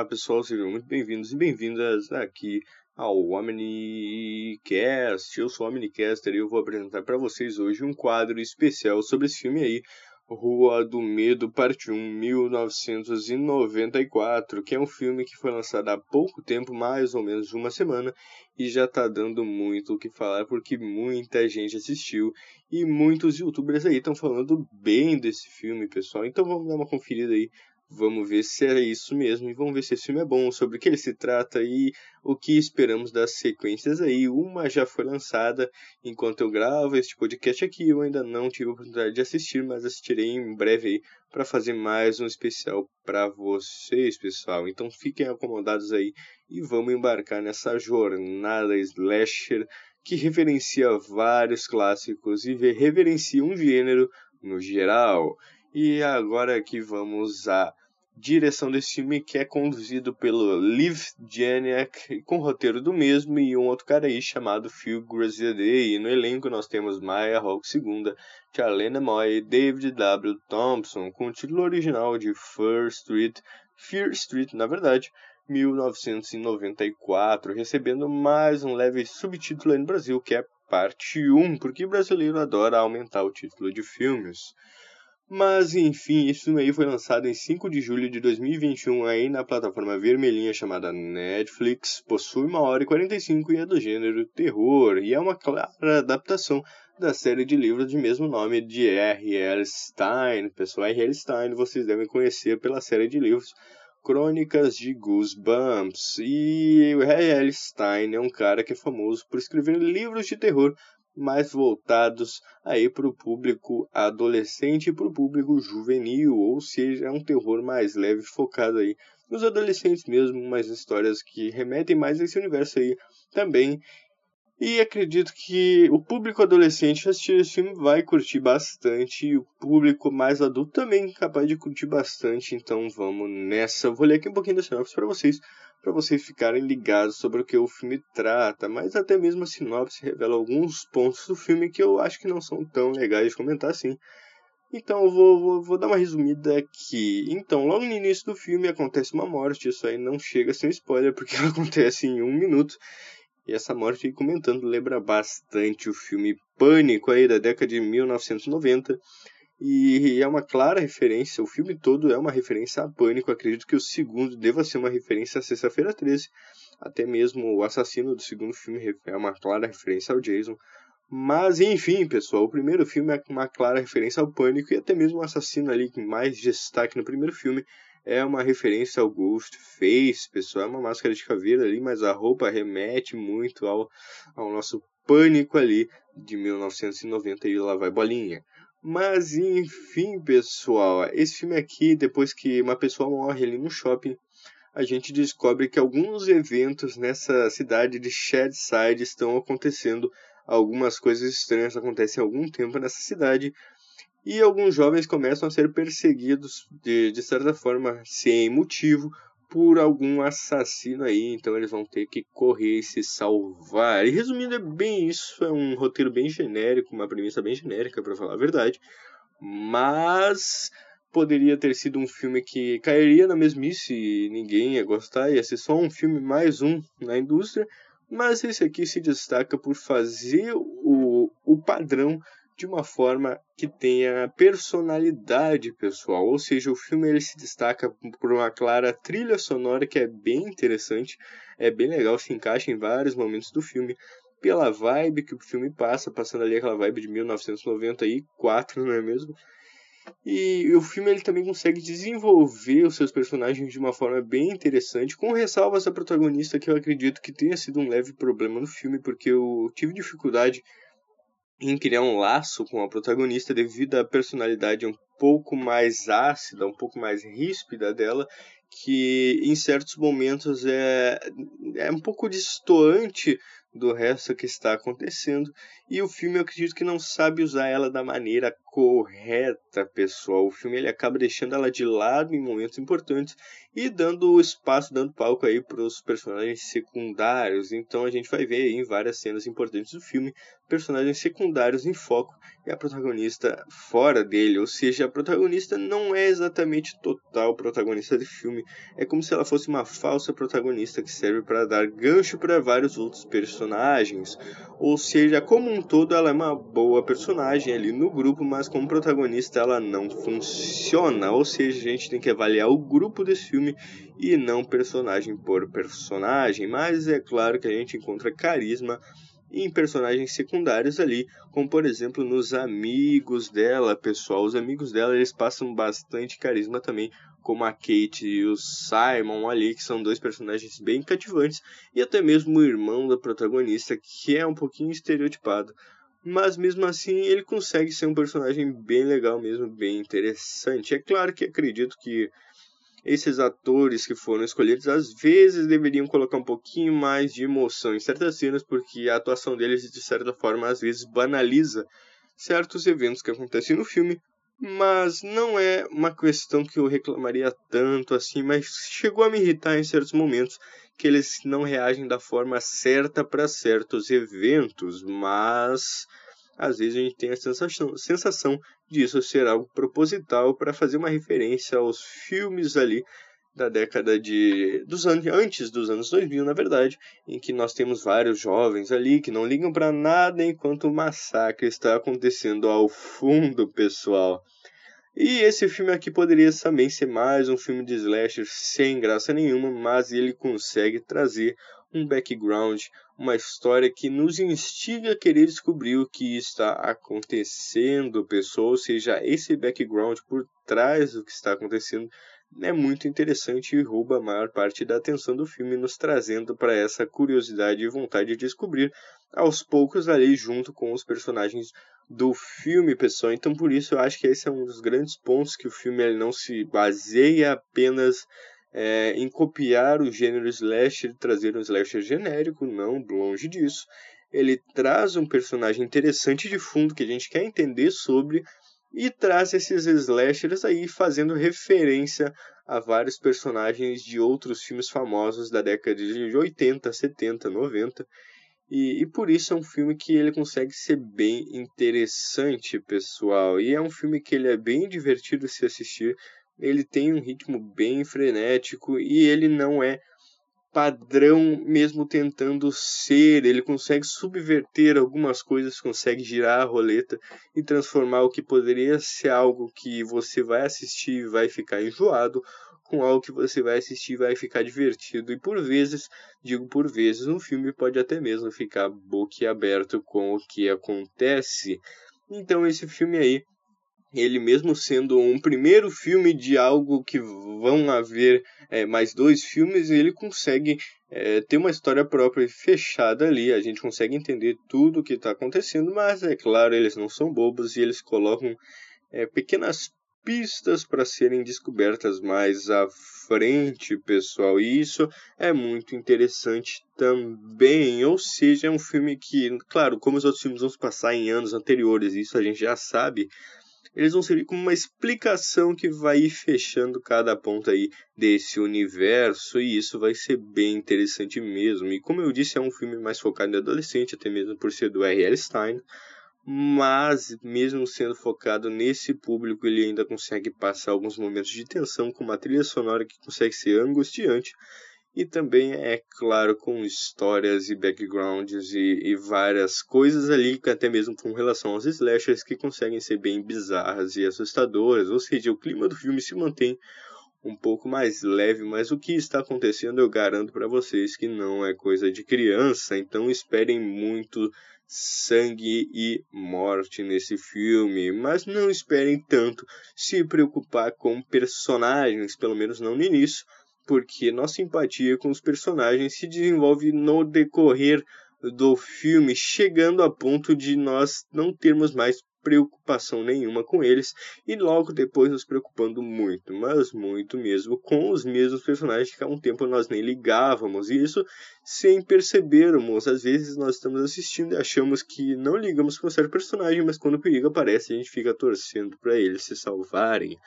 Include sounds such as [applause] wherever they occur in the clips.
Olá pessoal, sejam muito bem-vindos e bem-vindas aqui ao Omnicast. Eu sou o Omnicaster e eu vou apresentar para vocês hoje um quadro especial sobre esse filme aí, Rua do Medo, parte 1, 1994, que é um filme que foi lançado há pouco tempo, mais ou menos uma semana, e já tá dando muito o que falar porque muita gente assistiu e muitos youtubers aí estão falando bem desse filme, pessoal. Então vamos dar uma conferida aí Vamos ver se é isso mesmo e vamos ver se esse filme é bom, sobre o que ele se trata e o que esperamos das sequências aí. Uma já foi lançada enquanto eu gravo este podcast aqui, eu ainda não tive a oportunidade de assistir, mas assistirei em breve aí para fazer mais um especial para vocês, pessoal. Então fiquem acomodados aí e vamos embarcar nessa jornada slasher que referencia vários clássicos e reverencia um gênero no geral. E agora que vamos à direção desse filme, que é conduzido pelo Liv Janiak, com roteiro do mesmo e um outro cara aí chamado Phil Graziadei. E no elenco nós temos Maya Hawke II, Charlene Moy, David W. Thompson, com o título original de Fear Street, Fear Street, na verdade, 1994, recebendo mais um leve subtítulo aí no Brasil, que é Parte 1, porque brasileiro adora aumentar o título de filmes. Mas enfim, esse filme aí foi lançado em 5 de julho de 2021 aí na plataforma vermelhinha chamada Netflix, possui 1 hora e 45 e é do gênero terror, e é uma clara adaptação da série de livros de mesmo nome de R.L. Stein. Pessoal, R.L. Stein vocês devem conhecer pela série de livros Crônicas de Goosebumps. E o R.L. Stein é um cara que é famoso por escrever livros de terror mais voltados aí para o público adolescente e para o público juvenil, ou seja, é um terror mais leve, focado aí nos adolescentes mesmo, umas histórias que remetem mais a esse universo aí também. E acredito que o público adolescente assistir esse filme vai curtir bastante, e o público mais adulto também capaz de curtir bastante, então vamos nessa. Vou ler aqui um pouquinho da sinopse para vocês para vocês ficarem ligados sobre o que o filme trata, mas até mesmo a sinopse revela alguns pontos do filme que eu acho que não são tão legais de comentar assim. Então eu vou, vou, vou dar uma resumida aqui. Então, logo no início do filme acontece uma morte, isso aí não chega sem spoiler, porque [laughs] ela acontece em um minuto. E essa morte, comentando, lembra bastante o filme Pânico aí da década de 1990 e é uma clara referência, o filme todo é uma referência a Pânico. Acredito que o segundo deva ser uma referência a Sexta-feira 13. Até mesmo o assassino do segundo filme é uma clara referência ao Jason. Mas enfim, pessoal, o primeiro filme é uma clara referência ao Pânico e até mesmo o assassino ali que mais destaque no primeiro filme é uma referência ao Ghostface, pessoal. É uma máscara de caveira ali, mas a roupa remete muito ao, ao nosso Pânico ali de 1990 e lá vai bolinha. Mas enfim, pessoal, esse filme aqui, depois que uma pessoa morre ali no shopping, a gente descobre que alguns eventos nessa cidade de Shadside estão acontecendo. Algumas coisas estranhas acontecem há algum tempo nessa cidade. E alguns jovens começam a ser perseguidos de, de certa forma sem motivo por algum assassino aí, então eles vão ter que correr e se salvar. E resumindo, é bem isso, é um roteiro bem genérico, uma premissa bem genérica, para falar a verdade, mas poderia ter sido um filme que cairia na mesmice e ninguém ia gostar, ia ser só um filme mais um na indústria, mas esse aqui se destaca por fazer o, o padrão de uma forma que tenha personalidade pessoal, ou seja, o filme ele se destaca por uma clara trilha sonora que é bem interessante, é bem legal, se encaixa em vários momentos do filme, pela vibe que o filme passa, passando ali aquela vibe de 1994, não é mesmo? E o filme ele também consegue desenvolver os seus personagens de uma forma bem interessante, com ressalvas da protagonista que eu acredito que tenha sido um leve problema no filme, porque eu tive dificuldade em criar um laço com a protagonista devido à personalidade um pouco mais ácida, um pouco mais ríspida dela, que em certos momentos é, é um pouco distoante do resto que está acontecendo. E o filme eu acredito que não sabe usar ela da maneira correta, pessoal. O filme ele acaba deixando ela de lado em momentos importantes e dando espaço, dando palco aí para os personagens secundários. Então a gente vai ver aí em várias cenas importantes do filme personagens secundários em foco e a protagonista fora dele, ou seja, a protagonista não é exatamente total protagonista do filme, é como se ela fosse uma falsa protagonista que serve para dar gancho para vários outros personagens, ou seja, como um todo ela é uma boa personagem ali no grupo, mas como protagonista ela não funciona, ou seja, a gente tem que avaliar o grupo desse filme e não personagem por personagem, mas é claro que a gente encontra carisma em personagens secundários ali, como por exemplo nos amigos dela, pessoal. Os amigos dela eles passam bastante carisma também, como a Kate e o Simon ali, que são dois personagens bem cativantes, e até mesmo o irmão da protagonista, que é um pouquinho estereotipado. Mas mesmo assim ele consegue ser um personagem bem legal mesmo, bem interessante. É claro que acredito que esses atores que foram escolhidos às vezes deveriam colocar um pouquinho mais de emoção em certas cenas, porque a atuação deles, de certa forma, às vezes banaliza certos eventos que acontecem no filme. Mas não é uma questão que eu reclamaria tanto assim, mas chegou a me irritar em certos momentos que eles não reagem da forma certa para certos eventos, mas às vezes a gente tem a sensação, sensação disso ser algo proposital para fazer uma referência aos filmes ali da década de dos anos antes dos anos 2000, na verdade, em que nós temos vários jovens ali que não ligam para nada enquanto o massacre está acontecendo ao fundo, pessoal. E esse filme aqui poderia também ser mais um filme de slasher sem graça nenhuma, mas ele consegue trazer um background, uma história que nos instiga a querer descobrir o que está acontecendo, pessoal. Ou seja, esse background por trás do que está acontecendo é muito interessante e rouba a maior parte da atenção do filme, nos trazendo para essa curiosidade e vontade de descobrir aos poucos ali junto com os personagens do filme, pessoal. Então, por isso, eu acho que esse é um dos grandes pontos que o filme ele não se baseia apenas é, em copiar o gênero slasher trazer um slasher genérico, não, longe disso. Ele traz um personagem interessante de fundo que a gente quer entender sobre e traz esses slashers aí fazendo referência a vários personagens de outros filmes famosos da década de 80, 70, 90. E, e, por isso é um filme que ele consegue ser bem interessante, pessoal. E é um filme que ele é bem divertido se assistir ele tem um ritmo bem frenético e ele não é padrão mesmo tentando ser, ele consegue subverter algumas coisas, consegue girar a roleta e transformar o que poderia ser algo que você vai assistir e vai ficar enjoado com algo que você vai assistir e vai ficar divertido. E por vezes, digo por vezes, um filme pode até mesmo ficar boquiaberto com o que acontece. Então esse filme aí ele mesmo sendo um primeiro filme de algo que vão haver é, mais dois filmes, ele consegue é, ter uma história própria fechada ali. A gente consegue entender tudo o que está acontecendo, mas é claro, eles não são bobos e eles colocam é, pequenas pistas para serem descobertas mais à frente, pessoal. E isso é muito interessante também. Ou seja, é um filme que, claro, como os outros filmes vão se passar em anos anteriores, isso a gente já sabe eles vão servir como uma explicação que vai ir fechando cada ponta aí desse universo e isso vai ser bem interessante mesmo. E como eu disse, é um filme mais focado em adolescente, até mesmo por ser do R.L. Stein, mas mesmo sendo focado nesse público, ele ainda consegue passar alguns momentos de tensão com uma trilha sonora que consegue ser angustiante e também, é claro, com histórias e backgrounds e, e, várias coisas ali, até mesmo com relação aos slashers, que conseguem ser bem bizarras e assustadoras. Ou seja, o clima do filme se mantém um pouco mais leve, mas o que está acontecendo eu garanto para vocês que não é coisa de criança, então esperem muito sangue e morte nesse filme, mas não esperem tanto se preocupar com personagens, pelo menos não no início porque nossa empatia com os personagens se desenvolve no decorrer do filme, chegando a ponto de nós não termos mais preocupação nenhuma com eles e logo depois nos preocupando muito, mas muito mesmo, com os mesmos personagens que há um tempo nós nem ligávamos, e isso sem percebermos. Às vezes nós estamos assistindo e achamos que não ligamos com certo personagem, mas quando o perigo aparece a gente fica torcendo para eles se salvarem.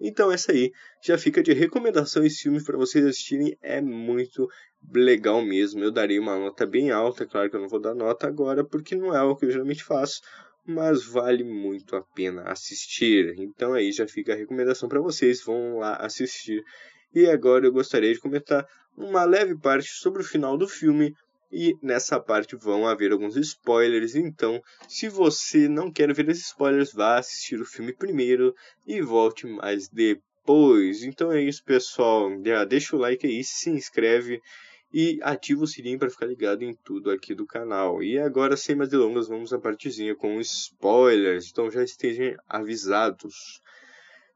Então essa aí já fica de recomendação esse filme para vocês assistirem, é muito legal mesmo. Eu darei uma nota bem alta, claro que eu não vou dar nota agora porque não é o que eu geralmente faço, mas vale muito a pena assistir. Então aí já fica a recomendação para vocês, vão lá assistir. E agora eu gostaria de comentar uma leve parte sobre o final do filme. E nessa parte vão haver alguns spoilers, então se você não quer ver esses spoilers, vá assistir o filme primeiro e volte mais depois. Então é isso, pessoal. Deixa o like aí, se inscreve e ativa o sininho para ficar ligado em tudo aqui do canal. E agora, sem mais delongas, vamos à partezinha com spoilers, então já estejam avisados.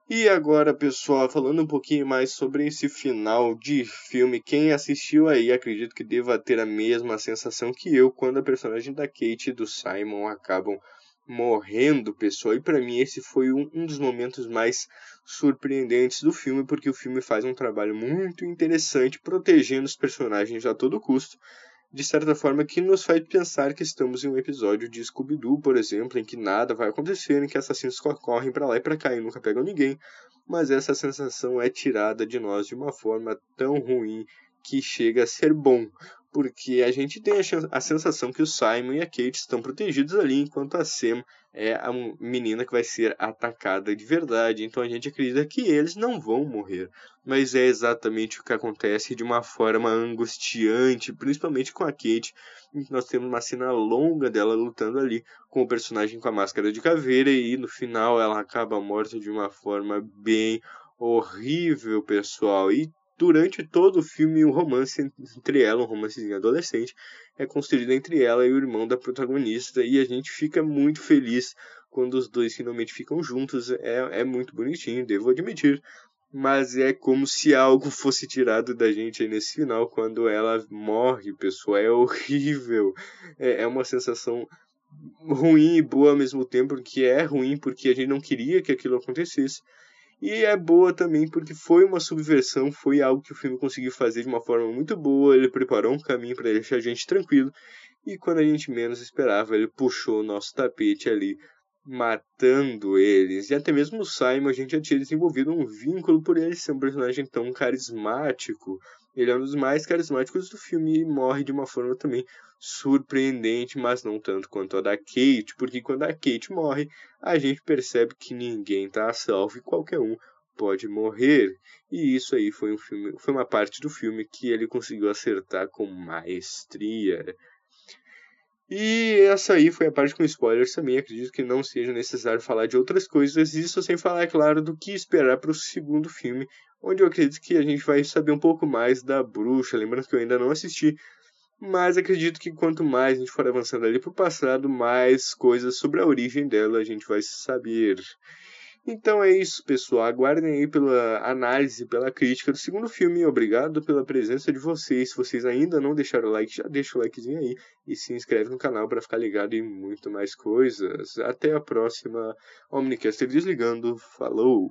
E agora, pessoal, falando um pouquinho mais sobre esse final de filme, quem assistiu aí acredito que deva ter a mesma sensação que eu quando a personagem da Kate e do Simon acabam morrendo, pessoal. E para mim esse foi um, um, dos momentos mais surpreendentes do filme, porque o filme faz um trabalho muito interessante protegendo os personagens a todo custo, de certa forma que nos faz pensar que estamos em um episódio de Scooby-Doo, por exemplo, em que nada vai acontecer, em que assassinos correm para lá e para cá e nunca pegam ninguém, mas essa sensação é tirada de nós de uma forma tão ruim que chega a ser bom, porque a gente tem a, sensação que o Simon e a Kate estão protegidos ali, enquanto a Sam é a menina que vai ser atacada de verdade. Então a gente acredita que eles não vão morrer. Mas é exatamente o que acontece de uma forma angustiante, principalmente com a Kate. Nós temos uma cena longa dela lutando ali com o personagem com a máscara de caveira, e no final ela acaba morta de uma forma bem horrível, pessoal. E durante todo o filme, o romance entre ela, um romancezinho adolescente, é construído entre ela e o irmão da protagonista, e a gente fica muito feliz quando os dois finalmente ficam juntos. É, é muito bonitinho, devo admitir. Mas é como se algo [laughs] fosse tirado da gente aí nesse final, quando ela morre, pessoal. É horrível. É, é uma sensação ruim e boa ao mesmo tempo, que é ruim porque a gente não queria que aquilo acontecesse, e é boa também porque foi uma subversão, foi algo que o filme conseguiu fazer de uma forma muito boa. Ele preparou um caminho para deixar a gente tranquilo. E quando a gente menos esperava, ele puxou o nosso tapete ali, matando eles. E até mesmo o Simon, a gente já tinha desenvolvido um vínculo por ele ser um personagem tão carismático. Ele é um dos mais carismáticos do filme e morre de uma forma também surpreendente, mas não tanto quanto a da Kate, porque quando a Kate morre, a gente percebe que ninguém está salvo e qualquer um pode morrer. E isso aí foi um filme, foi uma parte do filme que ele conseguiu acertar com maestria. E essa aí foi a parte com spoilers também. Acredito que não seja necessário falar de outras coisas, isso sem falar, é claro, do que esperar para o segundo filme, onde eu acredito que a gente vai saber um pouco mais da bruxa. Lembrando que eu ainda não assisti, mas acredito que quanto mais a gente for avançando ali para o passado, mais coisas sobre a origem dela a gente vai saber. Então é isso, pessoal. Aguardem aí pela análise, pela crítica do segundo filme. Obrigado pela presença de vocês. Se vocês ainda não deixaram o like, já deixa o likezinho aí e se inscreve no canal para ficar ligado em muito mais coisas. Até a próxima. Omnicaster desligando. Falou!